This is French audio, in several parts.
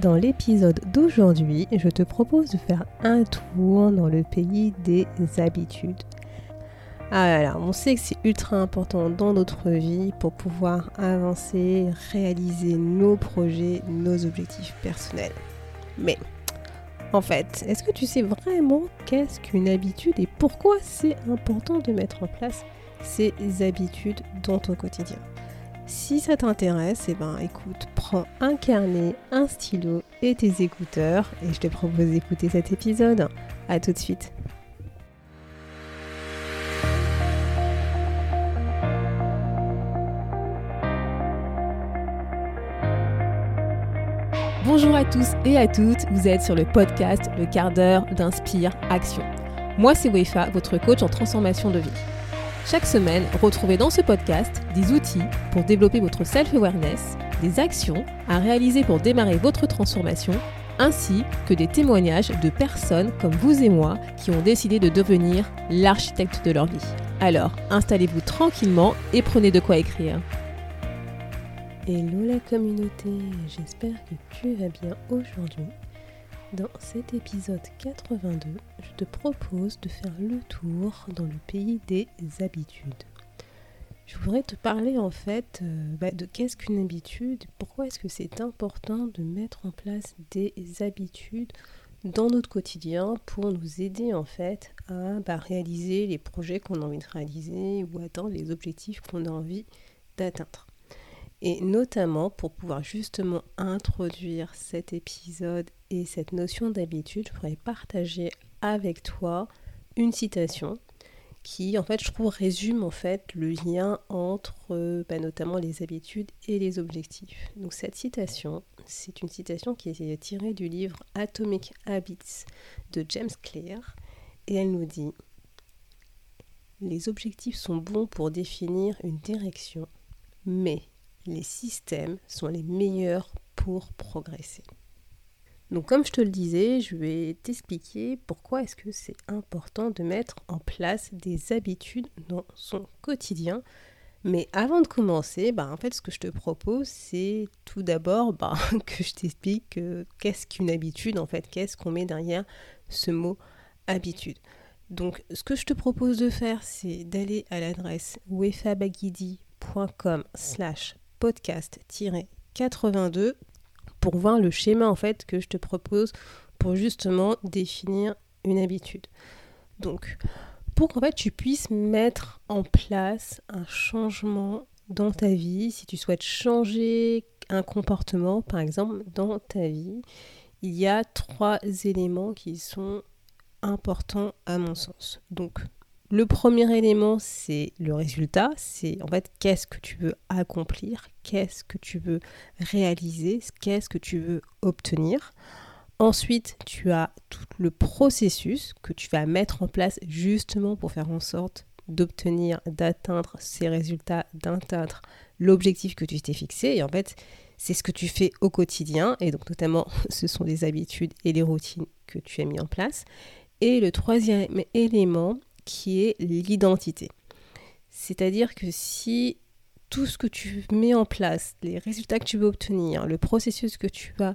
Dans l'épisode d'aujourd'hui, je te propose de faire un tour dans le pays des habitudes. Ah là là, on sait que c'est ultra important dans notre vie pour pouvoir avancer, réaliser nos projets, nos objectifs personnels. Mais en fait, est-ce que tu sais vraiment qu'est-ce qu'une habitude et pourquoi c'est important de mettre en place ces habitudes dans ton quotidien? Si ça t'intéresse, eh ben écoute, prends un carnet, un stylo et tes écouteurs et je te propose d'écouter cet épisode. A tout de suite. Bonjour à tous et à toutes, vous êtes sur le podcast Le quart d'heure d'Inspire Action. Moi c'est Wefa, votre coach en transformation de vie. Chaque semaine, retrouvez dans ce podcast des outils pour développer votre self-awareness, des actions à réaliser pour démarrer votre transformation, ainsi que des témoignages de personnes comme vous et moi qui ont décidé de devenir l'architecte de leur vie. Alors, installez-vous tranquillement et prenez de quoi écrire. Hello la communauté, j'espère que tu vas bien aujourd'hui. Dans cet épisode 82, je te propose de faire le tour dans le pays des habitudes. Je voudrais te parler en fait euh, bah, de qu'est-ce qu'une habitude, pourquoi est-ce que c'est important de mettre en place des habitudes dans notre quotidien pour nous aider en fait à bah, réaliser les projets qu'on a envie de réaliser ou atteindre les objectifs qu'on a envie d'atteindre. Et notamment pour pouvoir justement introduire cet épisode et cette notion d'habitude, je voudrais partager avec toi une citation qui en fait je trouve résume en fait le lien entre bah, notamment les habitudes et les objectifs. Donc cette citation, c'est une citation qui est tirée du livre Atomic Habits de James Clear et elle nous dit les objectifs sont bons pour définir une direction, mais les systèmes sont les meilleurs pour progresser. Donc comme je te le disais, je vais t'expliquer pourquoi est-ce que c'est important de mettre en place des habitudes dans son quotidien. Mais avant de commencer, bah, en fait ce que je te propose c'est tout d'abord bah, que je t'explique qu'est-ce qu'une habitude en fait, qu'est-ce qu'on met derrière ce mot habitude. Donc ce que je te propose de faire c'est d'aller à l'adresse wefabagidi.com slash podcast-82 pour voir le schéma en fait que je te propose pour justement définir une habitude. Donc, pour qu'en fait tu puisses mettre en place un changement dans ta vie, si tu souhaites changer un comportement par exemple dans ta vie, il y a trois éléments qui sont importants à mon sens. Donc, le premier élément, c'est le résultat. C'est en fait qu'est-ce que tu veux accomplir, qu'est-ce que tu veux réaliser, qu'est-ce que tu veux obtenir? Ensuite, tu as tout le processus que tu vas mettre en place justement pour faire en sorte d'obtenir, d'atteindre ces résultats, d'atteindre l'objectif que tu t'es fixé. Et en fait, c'est ce que tu fais au quotidien. Et donc, notamment, ce sont les habitudes et les routines que tu as mis en place. Et le troisième élément, qui est l'identité. C'est-à-dire que si tout ce que tu mets en place, les résultats que tu veux obtenir, le processus que tu vas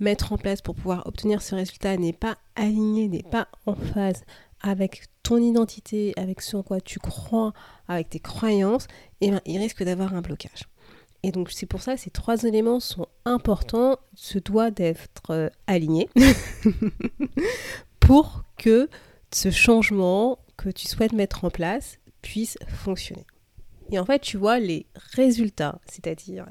mettre en place pour pouvoir obtenir ce résultat n'est pas aligné, n'est pas en phase avec ton identité, avec ce en quoi tu crois, avec tes croyances, eh bien, il risque d'avoir un blocage. Et donc c'est pour ça que ces trois éléments sont importants, ce doit d'être euh, aligné pour que ce changement que tu souhaites mettre en place puisse fonctionner. Et en fait, tu vois, les résultats, c'est-à-dire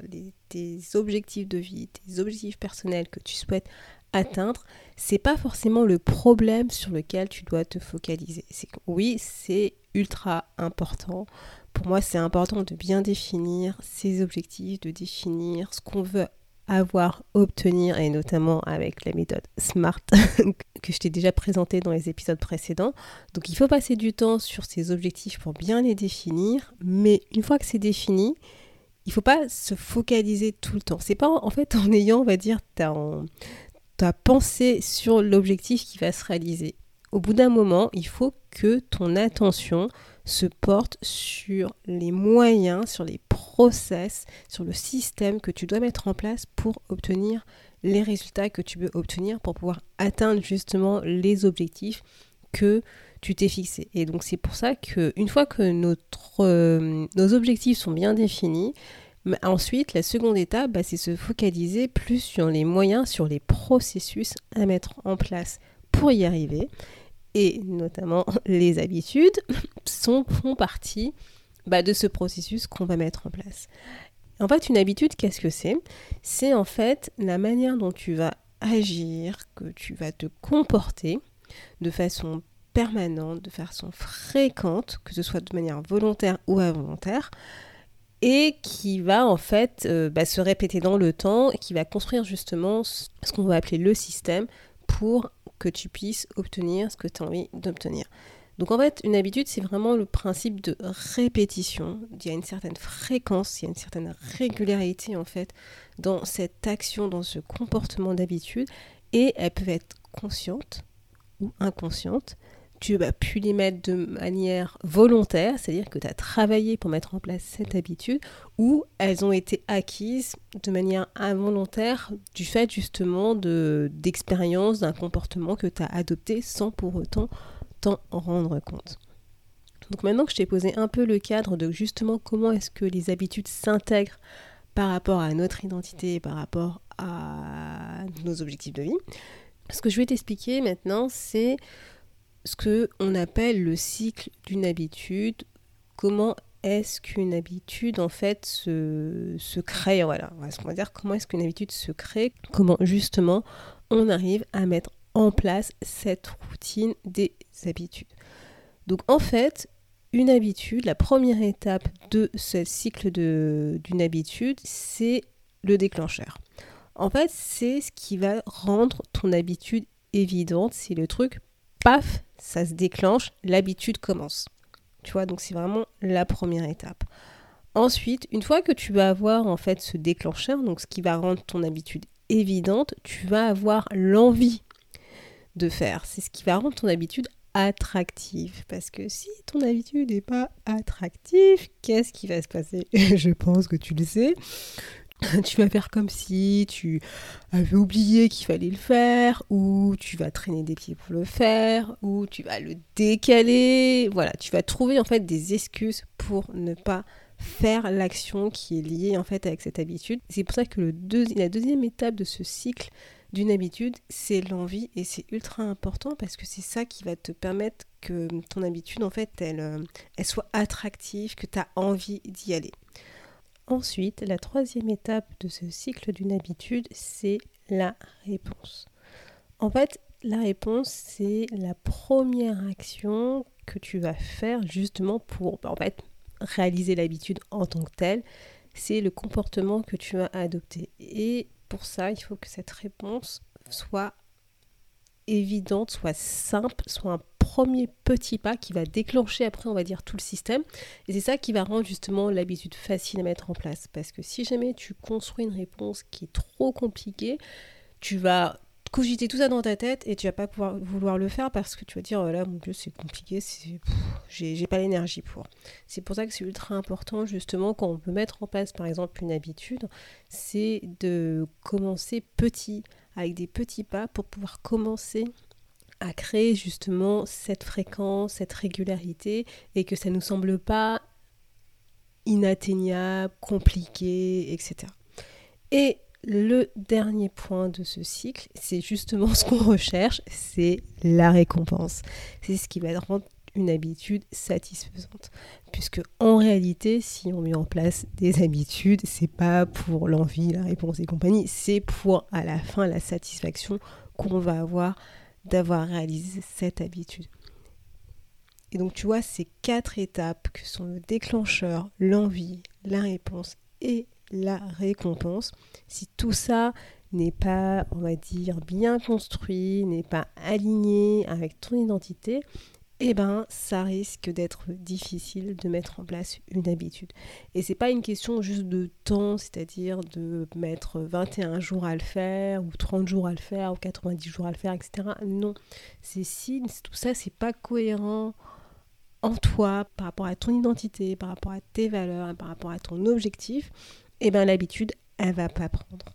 tes objectifs de vie, tes objectifs personnels que tu souhaites atteindre, c'est pas forcément le problème sur lequel tu dois te focaliser. C'est oui, c'est ultra important. Pour moi, c'est important de bien définir ses objectifs, de définir ce qu'on veut avoir, obtenir, et notamment avec la méthode SMART que je t'ai déjà présentée dans les épisodes précédents. Donc il faut passer du temps sur ces objectifs pour bien les définir, mais une fois que c'est défini, il faut pas se focaliser tout le temps. C'est pas en fait en ayant, on va dire, ta, ta pensée sur l'objectif qui va se réaliser. Au bout d'un moment, il faut que ton attention se porte sur les moyens, sur les process, sur le système que tu dois mettre en place pour obtenir les résultats que tu veux obtenir pour pouvoir atteindre justement les objectifs que tu t'es fixé. Et donc c'est pour ça qu'une fois que notre, euh, nos objectifs sont bien définis, ensuite la seconde étape, bah, c'est se focaliser plus sur les moyens, sur les processus à mettre en place pour y arriver. Et notamment les habitudes sont, font partie bah, de ce processus qu'on va mettre en place. En fait, une habitude, qu'est-ce que c'est? C'est en fait la manière dont tu vas agir, que tu vas te comporter de façon permanente, de façon fréquente, que ce soit de manière volontaire ou involontaire, et qui va en fait euh, bah, se répéter dans le temps et qui va construire justement ce qu'on va appeler le système pour que tu puisses obtenir ce que tu as envie d'obtenir. Donc en fait, une habitude, c'est vraiment le principe de répétition. Il y a une certaine fréquence, il y a une certaine régularité en fait dans cette action, dans ce comportement d'habitude. Et elles peuvent être conscientes ou inconscientes. Tu as pu les mettre de manière volontaire, c'est-à-dire que tu as travaillé pour mettre en place cette habitude, ou elles ont été acquises de manière involontaire du fait justement d'expériences, d'un comportement que tu as adopté sans pour autant t'en rendre compte. Donc maintenant que je t'ai posé un peu le cadre de justement comment est-ce que les habitudes s'intègrent par rapport à notre identité, par rapport à nos objectifs de vie, ce que je vais t'expliquer maintenant, c'est ce que on appelle le cycle d'une habitude. Comment est-ce qu'une habitude en fait se, se crée Voilà, on va dire comment est-ce qu'une habitude se crée Comment justement on arrive à mettre en place cette routine des habitudes. Donc en fait, une habitude, la première étape de ce cycle d'une habitude, c'est le déclencheur. En fait, c'est ce qui va rendre ton habitude évidente. C'est le truc, paf, ça se déclenche, l'habitude commence. Tu vois, donc c'est vraiment la première étape. Ensuite, une fois que tu vas avoir en fait ce déclencheur, donc ce qui va rendre ton habitude évidente, tu vas avoir l'envie de faire. C'est ce qui va rendre ton habitude attractive. Parce que si ton habitude n'est pas attractive, qu'est-ce qui va se passer? Je pense que tu le sais. Tu vas faire comme si tu avais oublié qu'il fallait le faire, ou tu vas traîner des pieds pour le faire, ou tu vas le décaler. Voilà, tu vas trouver en fait des excuses pour ne pas faire l'action qui est liée en fait avec cette habitude. C'est pour ça que le la deuxième étape de ce cycle d'une habitude, c'est l'envie et c'est ultra important parce que c'est ça qui va te permettre que ton habitude, en fait, elle, euh, soit attractive, que tu as envie d'y aller. Ensuite, la troisième étape de ce cycle d'une habitude, c'est la réponse. En fait, la réponse, c'est la première action que tu vas faire justement pour en fait, réaliser l'habitude en tant que telle. C'est le comportement que tu vas adopter. Et pour ça, il faut que cette réponse soit évidente, soit simple, soit un premier petit pas qui va déclencher après, on va dire, tout le système. Et c'est ça qui va rendre justement l'habitude facile à mettre en place. Parce que si jamais tu construis une réponse qui est trop compliquée, tu vas cogiter tout ça dans ta tête et tu vas pas pouvoir vouloir le faire parce que tu vas dire oh là mon dieu c'est compliqué c'est j'ai pas l'énergie pour. C'est pour ça que c'est ultra important justement quand on peut mettre en place par exemple une habitude c'est de commencer petit avec des petits pas pour pouvoir commencer à créer justement cette fréquence cette régularité et que ça nous semble pas inatteignable compliqué etc et le dernier point de ce cycle, c'est justement ce qu'on recherche, c'est la récompense. C'est ce qui va rendre une habitude satisfaisante. Puisque en réalité, si on met en place des habitudes, c'est pas pour l'envie, la réponse et compagnie, c'est pour à la fin la satisfaction qu'on va avoir d'avoir réalisé cette habitude. Et donc tu vois, ces quatre étapes que sont le déclencheur, l'envie, la réponse et la récompense. Si tout ça n'est pas, on va dire, bien construit, n'est pas aligné avec ton identité, eh ben, ça risque d'être difficile de mettre en place une habitude. Et c'est pas une question juste de temps, c'est-à-dire de mettre 21 jours à le faire, ou 30 jours à le faire, ou 90 jours à le faire, etc. Non. C'est si tout ça, c'est pas cohérent en toi, par rapport à ton identité, par rapport à tes valeurs, par rapport à ton objectif, eh bien l'habitude, elle va pas prendre.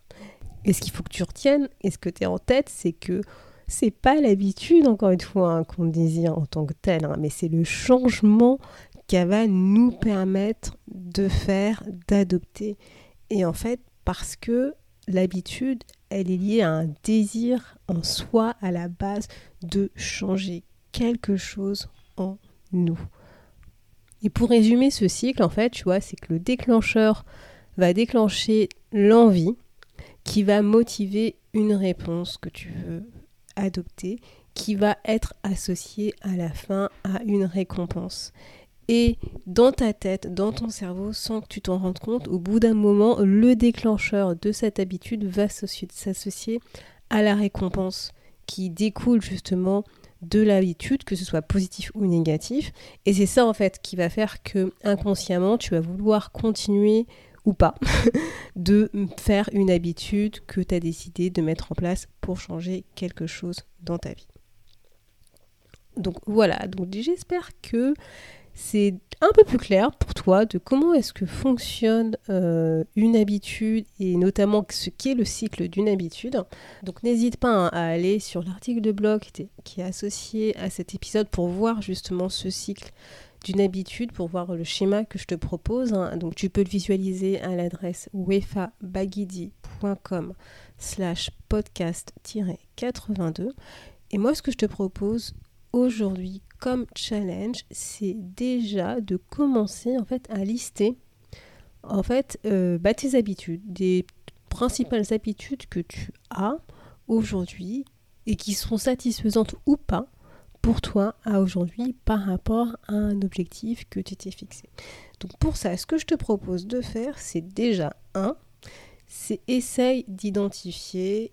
Et ce qu'il faut que tu retiennes, et ce que tu es en tête, c'est que c'est pas l'habitude, encore une fois, hein, qu'on désire en tant que tel, hein, mais c'est le changement qu'elle va nous permettre de faire, d'adopter. Et en fait, parce que l'habitude, elle est liée à un désir en soi, à la base, de changer quelque chose en nous. Et pour résumer ce cycle, en fait, tu vois, c'est que le déclencheur va déclencher l'envie qui va motiver une réponse que tu veux adopter, qui va être associée à la fin à une récompense. Et dans ta tête, dans ton cerveau, sans que tu t'en rendes compte, au bout d'un moment, le déclencheur de cette habitude va s'associer à la récompense qui découle justement de l'habitude, que ce soit positif ou négatif. Et c'est ça en fait qui va faire que inconsciemment, tu vas vouloir continuer ou pas de faire une habitude que tu as décidé de mettre en place pour changer quelque chose dans ta vie. Donc voilà, donc j'espère que c'est un peu plus clair pour toi de comment est-ce que fonctionne euh, une habitude et notamment ce qu'est le cycle d'une habitude. Donc n'hésite pas hein, à aller sur l'article de blog qui est associé à cet épisode pour voir justement ce cycle d'une habitude, pour voir le schéma que je te propose. Hein. Donc tu peux le visualiser à l'adresse wefabagidi.com slash podcast-82. Et moi ce que je te propose aujourd'hui comme challenge, c'est déjà de commencer en fait à lister en fait euh, bah, tes habitudes, des principales habitudes que tu as aujourd'hui et qui sont satisfaisantes ou pas pour toi à aujourd'hui par rapport à un objectif que tu t'es fixé. Donc pour ça, ce que je te propose de faire, c'est déjà un, c'est essaye d'identifier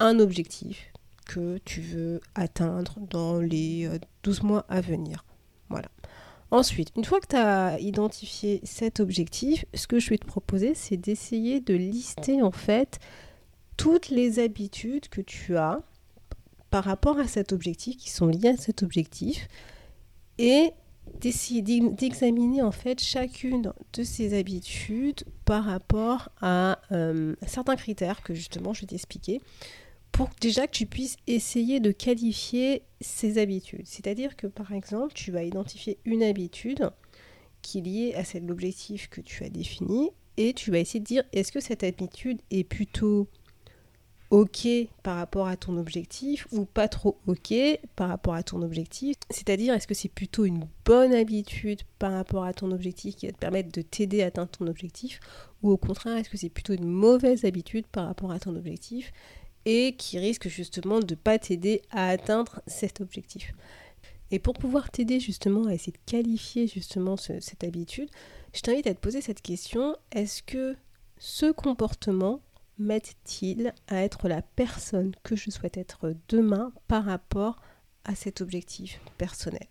un objectif que tu veux atteindre dans les 12 euh, mois à venir. Voilà. Ensuite, une fois que tu as identifié cet objectif, ce que je vais te proposer, c'est d'essayer de lister en fait toutes les habitudes que tu as par rapport à cet objectif, qui sont liées à cet objectif, et d'examiner en fait chacune de ces habitudes par rapport à euh, certains critères que justement je vais t'expliquer pour déjà que tu puisses essayer de qualifier ces habitudes. C'est-à-dire que par exemple, tu vas identifier une habitude qui est liée à l'objectif que tu as défini et tu vas essayer de dire est-ce que cette habitude est plutôt OK par rapport à ton objectif ou pas trop OK par rapport à ton objectif. C'est-à-dire, est-ce que c'est plutôt une bonne habitude par rapport à ton objectif qui va te permettre de t'aider à atteindre ton objectif ou au contraire, est-ce que c'est plutôt une mauvaise habitude par rapport à ton objectif et qui risque justement de ne pas t'aider à atteindre cet objectif? Et pour pouvoir t'aider justement à essayer de qualifier justement cette habitude, je t'invite à te poser cette question, est-ce que ce comportement m'aide-t-il à être la personne que je souhaite être demain par rapport à cet objectif personnel?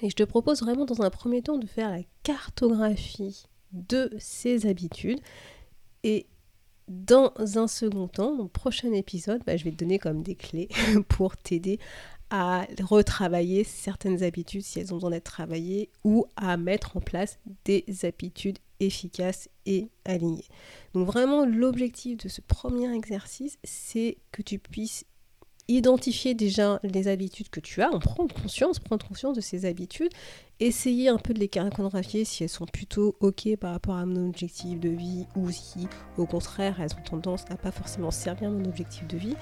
Et je te propose vraiment dans un premier temps de faire la cartographie de ces habitudes. Et dans un second temps, dans le prochain épisode, bah, je vais te donner comme des clés pour t'aider à retravailler certaines habitudes si elles ont besoin d'être travaillées ou à mettre en place des habitudes efficaces et alignées. Donc vraiment l'objectif de ce premier exercice, c'est que tu puisses identifier déjà les habitudes que tu as, en prendre conscience, prendre conscience de ces habitudes, essayer un peu de les cartographier si elles sont plutôt ok par rapport à mon objectif de vie ou si au contraire elles ont tendance à pas forcément servir mon objectif de vie.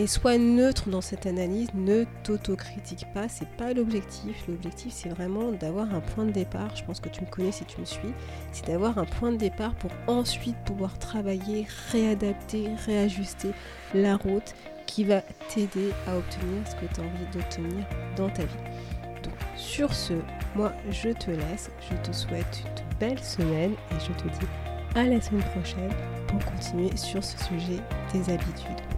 Et sois neutre dans cette analyse, ne t'autocritique pas, c'est pas l'objectif. L'objectif c'est vraiment d'avoir un point de départ, je pense que tu me connais si tu me suis, c'est d'avoir un point de départ pour ensuite pouvoir travailler, réadapter, réajuster la route qui va t'aider à obtenir ce que tu as envie d'obtenir dans ta vie. Donc sur ce, moi je te laisse, je te souhaite une belle semaine et je te dis à la semaine prochaine pour continuer sur ce sujet des habitudes.